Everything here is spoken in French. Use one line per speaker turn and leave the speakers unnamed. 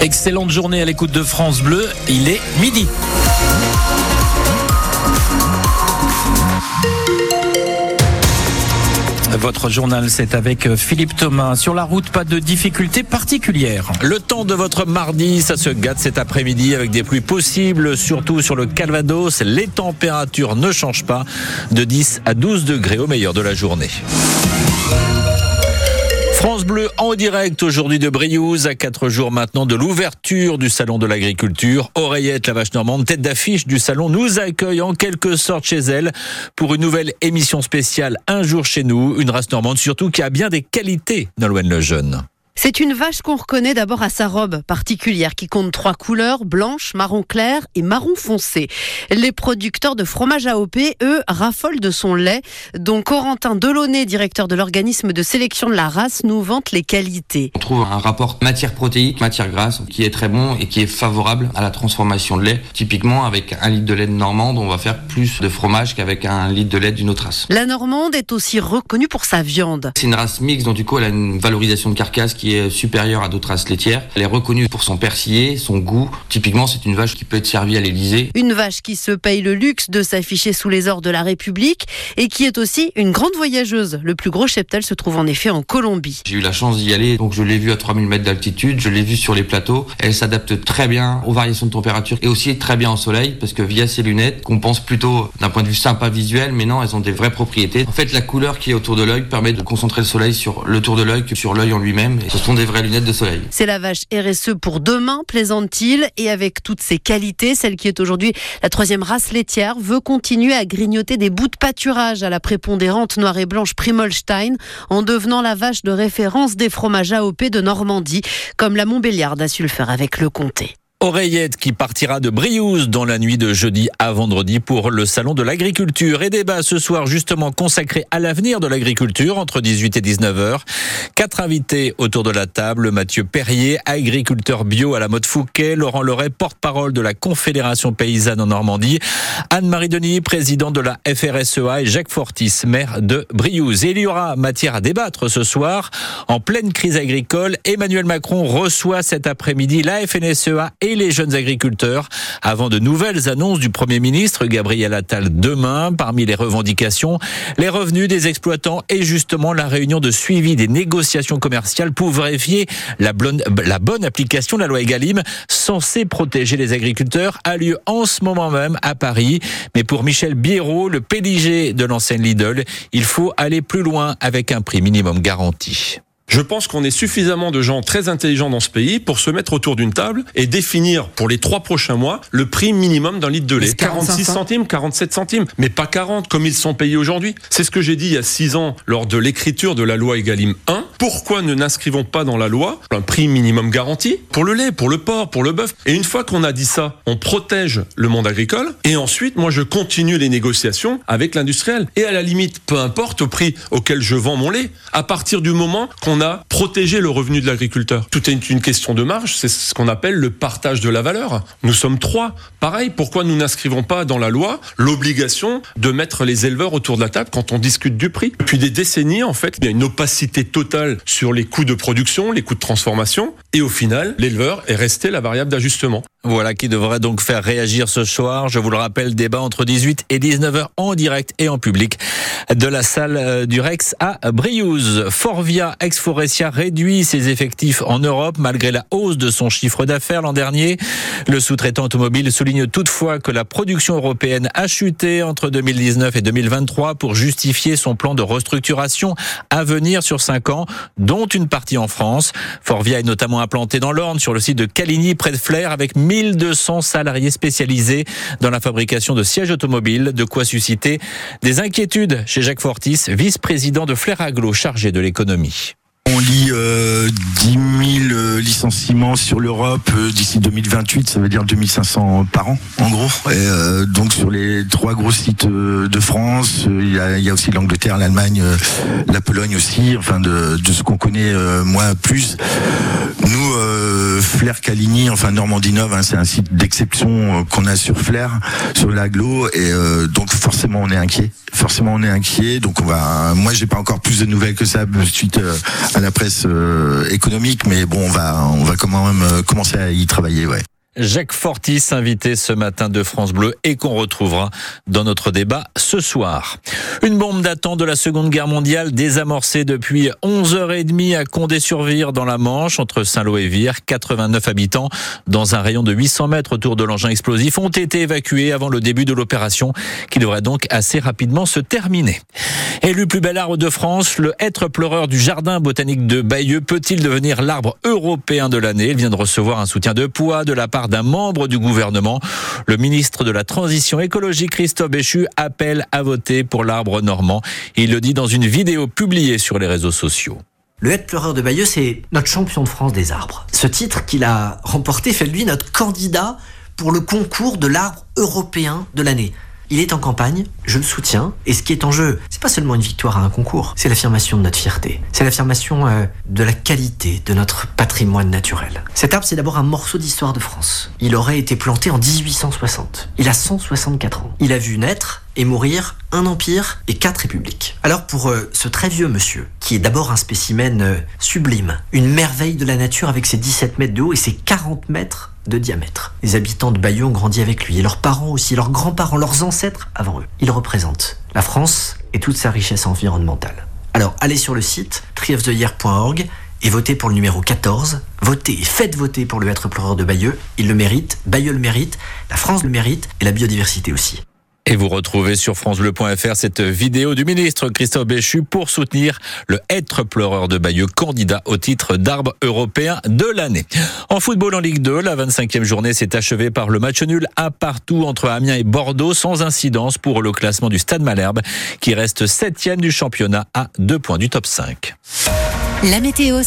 Excellente journée à l'écoute de France Bleu. Il est midi. Votre journal, c'est avec Philippe Thomas. Sur la route, pas de difficultés particulières. Le temps de votre mardi, ça se gâte cet après-midi avec des pluies possibles, surtout sur le Calvados. Les températures ne changent pas de 10 à 12 degrés au meilleur de la journée. France Bleu en direct aujourd'hui de Briouze, à quatre jours maintenant de l'ouverture du Salon de l'Agriculture. Oreillette, la vache normande, tête d'affiche du salon, nous accueille en quelque sorte chez elle pour une nouvelle émission spéciale Un jour chez nous, une race normande surtout qui a bien des qualités, Nolwenn Lejeune.
C'est une vache qu'on reconnaît d'abord à sa robe particulière qui compte trois couleurs, blanche, marron clair et marron foncé. Les producteurs de fromage AOP, eux, raffolent de son lait, dont Corentin Delaunay, directeur de l'organisme de sélection de la race, nous vante les qualités.
On trouve un rapport matière protéique, matière grasse qui est très bon et qui est favorable à la transformation de lait. Typiquement, avec un litre de lait de normande, on va faire plus de fromage qu'avec un litre de lait d'une autre race.
La normande est aussi reconnue pour sa viande.
C'est une race mixte, donc du coup, elle a une valorisation de carcasse qui est supérieure à d'autres races laitières. Elle est reconnue pour son persillé, son goût. Typiquement, c'est une vache qui peut être servie à l'Elysée.
Une vache qui se paye le luxe de s'afficher sous les ors de la République et qui est aussi une grande voyageuse. Le plus gros cheptel se trouve en effet en Colombie.
J'ai eu la chance d'y aller, donc je l'ai vue à 3000 mètres d'altitude, je l'ai vue sur les plateaux. Elle s'adapte très bien aux variations de température et aussi très bien au soleil parce que via ses lunettes, qu'on pense plutôt d'un point de vue sympa visuel, mais non, elles ont des vraies propriétés. En fait, la couleur qui est autour de l'œil permet de concentrer le soleil sur le tour de l'œil que sur l'œil en lui-même. Ce sont des vraies lunettes de soleil.
C'est la vache RSE pour demain, plaisante-t-il, et avec toutes ses qualités, celle qui est aujourd'hui la troisième race laitière veut continuer à grignoter des bouts de pâturage à la prépondérante noire et blanche Primolstein en devenant la vache de référence des fromages AOP de Normandie, comme la Montbéliarde a su le faire avec le comté.
Oreillette qui partira de Briouze dans la nuit de jeudi à vendredi pour le salon de l'agriculture et débat ce soir justement consacré à l'avenir de l'agriculture entre 18 et 19 heures. Quatre invités autour de la table, Mathieu Perrier, agriculteur bio à la mode Fouquet, Laurent Leray, porte-parole de la Confédération paysanne en Normandie, Anne-Marie Denis, président de la FRSEA et Jacques Fortis, maire de Briouze. Et il y aura matière à débattre ce soir. En pleine crise agricole, Emmanuel Macron reçoit cet après-midi la FNSEA et les jeunes agriculteurs avant de nouvelles annonces du Premier ministre Gabriel Attal demain. Parmi les revendications, les revenus des exploitants et justement la réunion de suivi des négociations commerciales pour vérifier la bonne application de la loi Egalim censée protéger les agriculteurs a lieu en ce moment même à Paris. Mais pour Michel Biérot, le PDG de l'enseigne Lidl, il faut aller plus loin avec un prix minimum garanti.
Je pense qu'on est suffisamment de gens très intelligents dans ce pays pour se mettre autour d'une table et définir pour les trois prochains mois le prix minimum d'un litre de lait. 46 centimes, 47 centimes, mais pas 40 comme ils sont payés aujourd'hui. C'est ce que j'ai dit il y a six ans lors de l'écriture de la loi Egalim 1. Pourquoi ne n'inscrivons pas dans la loi un prix minimum garanti pour le lait, pour le porc, pour le bœuf? Et une fois qu'on a dit ça, on protège le monde agricole et ensuite, moi, je continue les négociations avec l'industriel. Et à la limite, peu importe au prix auquel je vends mon lait, à partir du moment qu'on a protégé le revenu de l'agriculteur. Tout est une question de marge, c'est ce qu'on appelle le partage de la valeur. Nous sommes trois. Pareil, pourquoi nous n'inscrivons pas dans la loi l'obligation de mettre les éleveurs autour de la table quand on discute du prix Depuis des décennies, en fait, il y a une opacité totale sur les coûts de production, les coûts de transformation, et au final, l'éleveur est resté la variable d'ajustement.
Voilà qui devrait donc faire réagir ce soir. Je vous le rappelle, débat entre 18 et 19 h en direct et en public de la salle euh, du Rex à Briouze. Forvia Ex-Forestia réduit ses effectifs en Europe malgré la hausse de son chiffre d'affaires l'an dernier. Le sous-traitant automobile souligne toutefois que la production européenne a chuté entre 2019 et 2023 pour justifier son plan de restructuration à venir sur 5 ans, dont une partie en France. Forvia est notamment implanté dans l'Orne sur le site de Caligny près de Flers avec 1200 salariés spécialisés dans la fabrication de sièges automobiles, de quoi susciter des inquiétudes chez Jacques Fortis, vice-président de Flair Aglo chargé de l'économie.
On lit euh, 10 000 licenciements sur l'Europe euh, d'ici 2028, ça veut dire 2500 par an, en gros. Et, euh, donc sur les trois gros sites euh, de France, euh, il y a, il y, a, aussi l'Angleterre, l'Allemagne, euh, la Pologne aussi, enfin de, de ce qu'on connaît moins plus. Nous, Flair Caligny, enfin Normandie Nove, hein, c'est un site d'exception qu'on a sur Flair, sur l'aglo, et donc forcément on est inquiet. Forcément on est inquiet, donc on va. Moi j'ai pas encore plus de nouvelles que ça suite à la presse économique, mais bon on va on va quand même commencer à y travailler, ouais.
Jacques Fortis, invité ce matin de France Bleu et qu'on retrouvera dans notre débat ce soir. Une bombe datant de la Seconde Guerre mondiale désamorcée depuis 11h30 à Condé-sur-Vire dans la Manche entre Saint-Lô et Vire. 89 habitants dans un rayon de 800 mètres autour de l'engin explosif ont été évacués avant le début de l'opération qui devrait donc assez rapidement se terminer. Élu plus bel arbre de France, le être pleureur du jardin botanique de Bayeux peut-il devenir l'arbre européen de l'année? Il vient de recevoir un soutien de poids de la part d'un membre du gouvernement. Le ministre de la Transition écologique, Christophe Béchu, appelle à voter pour l'arbre normand. Il le dit dans une vidéo publiée sur les réseaux sociaux.
Le head pleureur de Bayeux, c'est notre champion de France des arbres. Ce titre qu'il a remporté fait de lui notre candidat pour le concours de l'arbre européen de l'année. Il est en campagne, je le soutiens, et ce qui est en jeu, c'est pas seulement une victoire à un concours, c'est l'affirmation de notre fierté, c'est l'affirmation euh, de la qualité de notre patrimoine naturel. Cet arbre, c'est d'abord un morceau d'histoire de France. Il aurait été planté en 1860. Il a 164 ans. Il a vu naître et mourir un empire et quatre républiques. Alors pour euh, ce très vieux monsieur, qui est d'abord un spécimen euh, sublime, une merveille de la nature avec ses 17 mètres de haut et ses 40 mètres de diamètre. Les habitants de Bayeux ont grandi avec lui, et leurs parents aussi, leurs grands-parents, leurs ancêtres avant eux. Il représente la France et toute sa richesse environnementale. Alors allez sur le site treeoftheyear.org et votez pour le numéro 14. Votez et faites voter pour le être pleureur de Bayeux. Il le mérite, Bayeux le mérite, la France le mérite et la biodiversité aussi.
Et vous retrouvez sur francebleu.fr cette vidéo du ministre Christophe Béchu pour soutenir le être pleureur de Bayeux, candidat au titre d'arbre européen de l'année. En football en Ligue 2, la 25e journée s'est achevée par le match nul à partout entre Amiens et Bordeaux sans incidence pour le classement du Stade Malherbe qui reste septième du championnat à deux points du top 5.
La météo